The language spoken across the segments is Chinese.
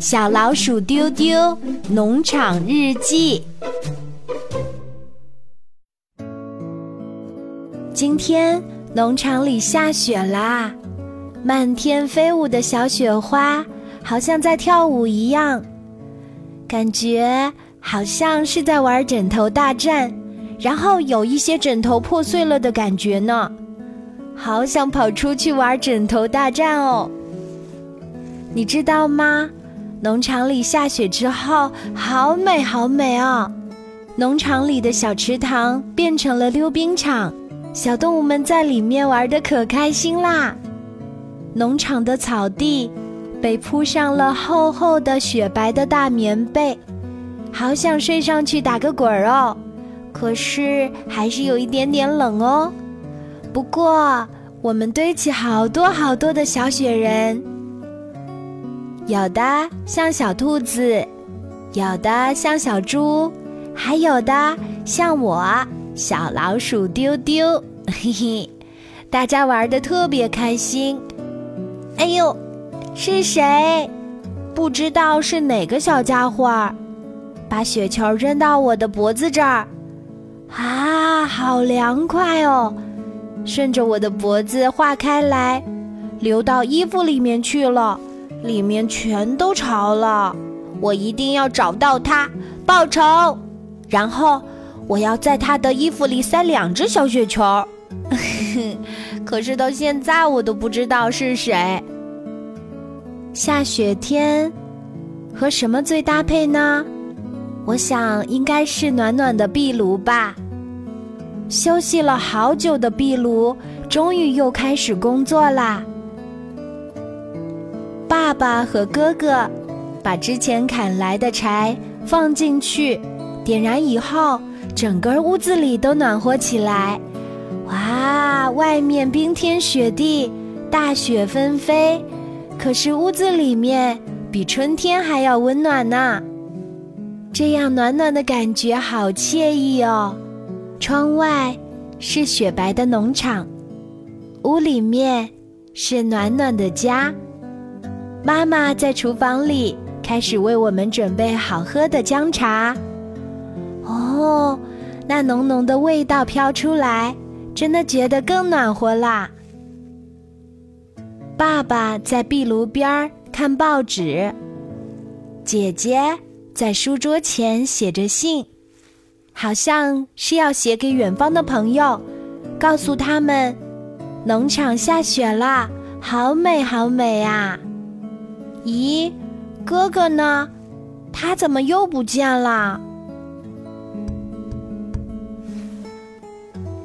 小老鼠丢丢农场日记。今天农场里下雪啦，漫天飞舞的小雪花，好像在跳舞一样，感觉好像是在玩枕头大战，然后有一些枕头破碎了的感觉呢。好想跑出去玩枕头大战哦！你知道吗？农场里下雪之后，好美好美哦！农场里的小池塘变成了溜冰场，小动物们在里面玩的可开心啦。农场的草地被铺上了厚厚的雪白的大棉被，好想睡上去打个滚儿哦！可是还是有一点点冷哦。不过，我们堆起好多好多的小雪人，有的像小兔子，有的像小猪，还有的像我小老鼠丢丢，嘿嘿，大家玩的特别开心。哎呦，是谁？不知道是哪个小家伙儿，把雪球扔到我的脖子这儿，啊，好凉快哦！顺着我的脖子化开来，流到衣服里面去了，里面全都潮了。我一定要找到它报仇，然后我要在他的衣服里塞两只小雪球。可是到现在我都不知道是谁。下雪天和什么最搭配呢？我想应该是暖暖的壁炉吧。休息了好久的壁炉，终于又开始工作啦。爸爸和哥哥把之前砍来的柴放进去，点燃以后，整个屋子里都暖和起来。哇，外面冰天雪地，大雪纷飞，可是屋子里面比春天还要温暖呢。这样暖暖的感觉好惬意哦。窗外是雪白的农场，屋里面是暖暖的家。妈妈在厨房里开始为我们准备好喝的姜茶。哦，那浓浓的味道飘出来，真的觉得更暖和啦。爸爸在壁炉边看报纸，姐姐在书桌前写着信。好像是要写给远方的朋友，告诉他们，农场下雪了，好美好美啊！咦，哥哥呢？他怎么又不见了？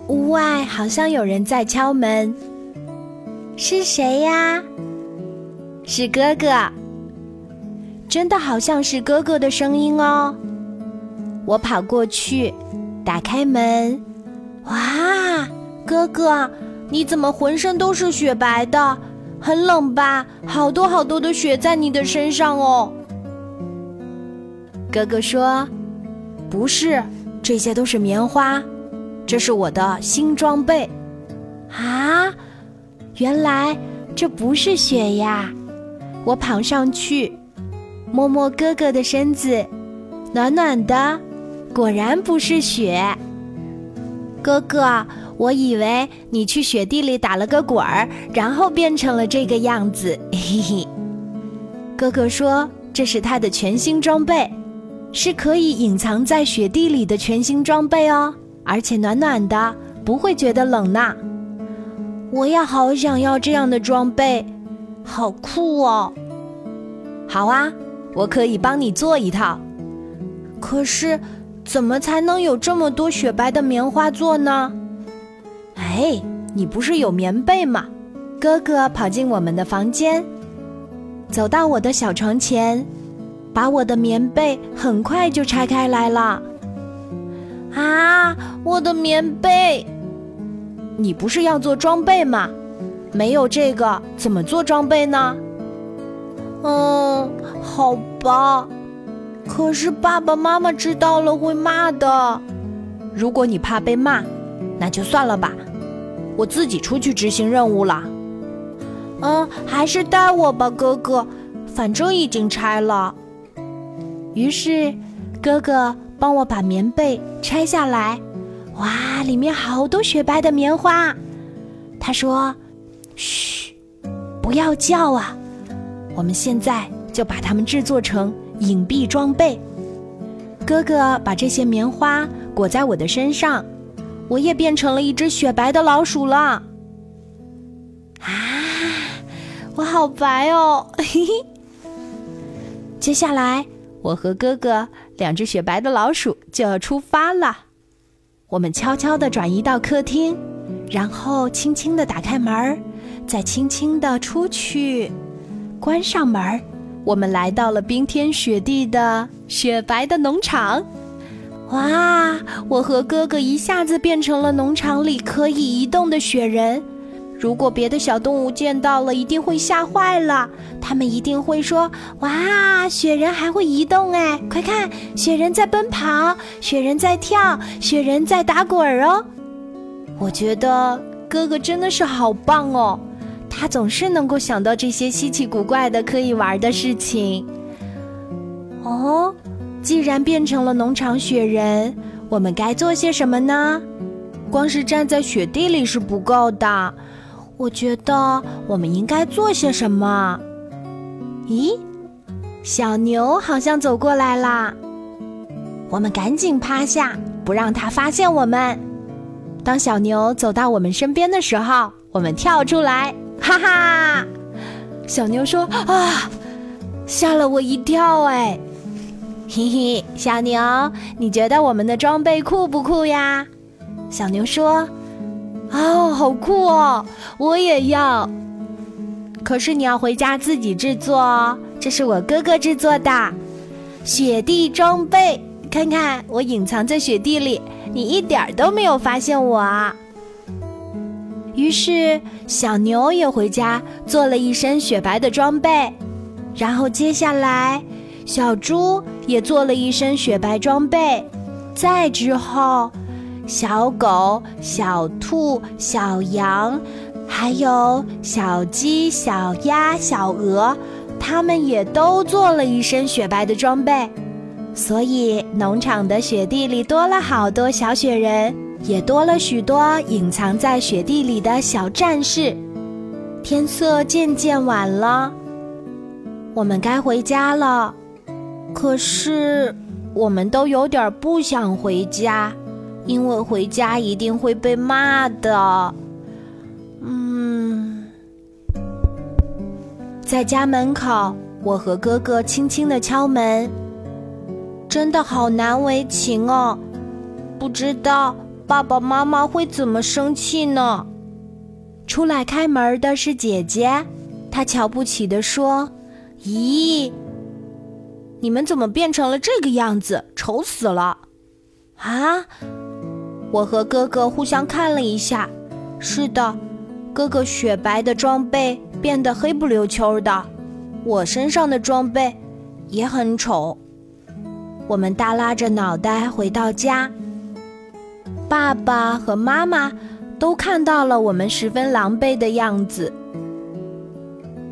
屋外好像有人在敲门，是谁呀？是哥哥，真的好像是哥哥的声音哦。我跑过去，打开门，哇，哥哥，你怎么浑身都是雪白的？很冷吧？好多好多的雪在你的身上哦。哥哥说：“不是，这些都是棉花，这是我的新装备。”啊，原来这不是雪呀！我跑上去，摸摸哥哥的身子，暖暖的。果然不是雪，哥哥，我以为你去雪地里打了个滚儿，然后变成了这个样子。嘿嘿，哥哥说这是他的全新装备，是可以隐藏在雪地里的全新装备哦，而且暖暖的，不会觉得冷呢。我也好想要这样的装备，好酷哦！好啊，我可以帮你做一套，可是。怎么才能有这么多雪白的棉花做呢？哎，你不是有棉被吗？哥哥跑进我们的房间，走到我的小床前，把我的棉被很快就拆开来了。啊，我的棉被！你不是要做装备吗？没有这个怎么做装备呢？嗯，好吧。可是爸爸妈妈知道了会骂的。如果你怕被骂，那就算了吧，我自己出去执行任务了。嗯，还是带我吧，哥哥。反正已经拆了。于是，哥哥帮我把棉被拆下来，哇，里面好多雪白的棉花。他说：“嘘，不要叫啊！我们现在就把它们制作成隐蔽装备。”哥哥把这些棉花裹在我的身上，我也变成了一只雪白的老鼠了。啊，我好白哦！嘿嘿。接下来，我和哥哥两只雪白的老鼠就要出发了。我们悄悄地转移到客厅，然后轻轻地打开门，再轻轻地出去，关上门。我们来到了冰天雪地的雪白的农场，哇！我和哥哥一下子变成了农场里可以移动的雪人。如果别的小动物见到了，一定会吓坏了。他们一定会说：“哇，雪人还会移动哎！快看，雪人在奔跑，雪人在跳，雪人在打滚儿哦！”我觉得哥哥真的是好棒哦。他总是能够想到这些稀奇古怪的可以玩的事情。哦，既然变成了农场雪人，我们该做些什么呢？光是站在雪地里是不够的。我觉得我们应该做些什么？咦，小牛好像走过来啦！我们赶紧趴下，不让它发现我们。当小牛走到我们身边的时候，我们跳出来。哈哈，小牛说：“啊，吓了我一跳哎！”嘿嘿，小牛，你觉得我们的装备酷不酷呀？小牛说：“哦，好酷哦，我也要。可是你要回家自己制作哦，这是我哥哥制作的雪地装备。看看我隐藏在雪地里，你一点都没有发现我啊。”于是，小牛也回家做了一身雪白的装备，然后接下来，小猪也做了一身雪白装备，再之后，小狗、小兔、小羊，还有小鸡、小鸭、小鹅，它们也都做了一身雪白的装备，所以农场的雪地里多了好多小雪人。也多了许多隐藏在雪地里的小战士。天色渐渐晚了，我们该回家了。可是，我们都有点不想回家，因为回家一定会被骂的。嗯，在家门口，我和哥哥轻轻的敲门，真的好难为情哦，不知道。爸爸妈妈会怎么生气呢？出来开门的是姐姐，她瞧不起的说：“咦，你们怎么变成了这个样子？丑死了！”啊！我和哥哥互相看了一下，是的，哥哥雪白的装备变得黑不溜秋的，我身上的装备也很丑。我们耷拉着脑袋回到家。爸爸和妈妈都看到了我们十分狼狈的样子，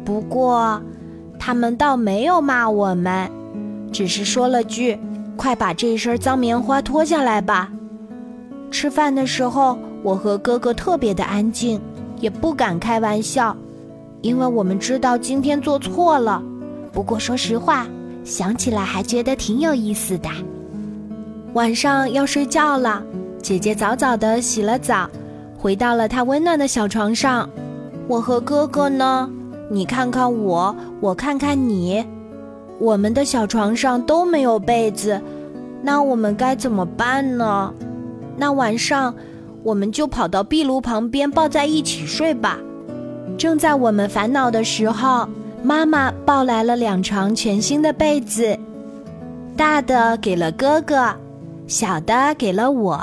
不过他们倒没有骂我们，只是说了句：“快把这身脏棉花脱下来吧。”吃饭的时候，我和哥哥特别的安静，也不敢开玩笑，因为我们知道今天做错了。不过说实话，想起来还觉得挺有意思的。晚上要睡觉了。姐姐早早的洗了澡，回到了她温暖的小床上。我和哥哥呢？你看看我，我看看你，我们的小床上都没有被子，那我们该怎么办呢？那晚上，我们就跑到壁炉旁边抱在一起睡吧。正在我们烦恼的时候，妈妈抱来了两床全新的被子，大的给了哥哥。小的给了我，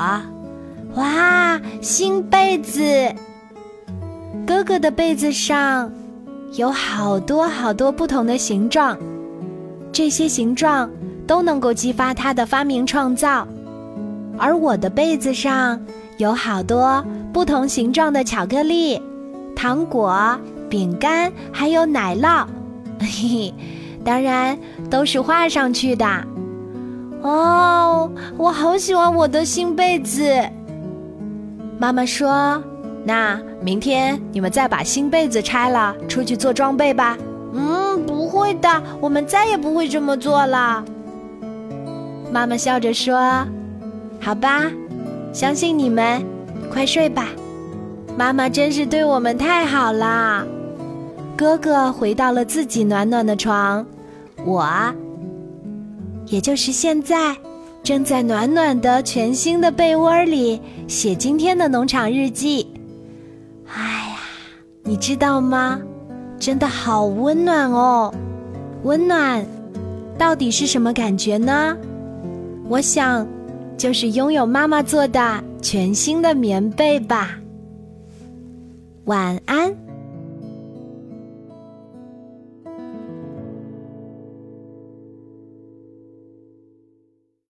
哇，新被子！哥哥的被子上有好多好多不同的形状，这些形状都能够激发他的发明创造。而我的被子上有好多不同形状的巧克力、糖果、饼干，还有奶酪，嘿嘿，当然都是画上去的。哦，我好喜欢我的新被子。妈妈说：“那明天你们再把新被子拆了，出去做装备吧。”会的，我们再也不会这么做了。妈妈笑着说：“好吧，相信你们，快睡吧。妈妈真是对我们太好了。”哥哥回到了自己暖暖的床，我，也就是现在，正在暖暖的全新的被窝里写今天的农场日记。哎呀，你知道吗？真的好温暖哦！温暖，到底是什么感觉呢？我想，就是拥有妈妈做的全新的棉被吧。晚安。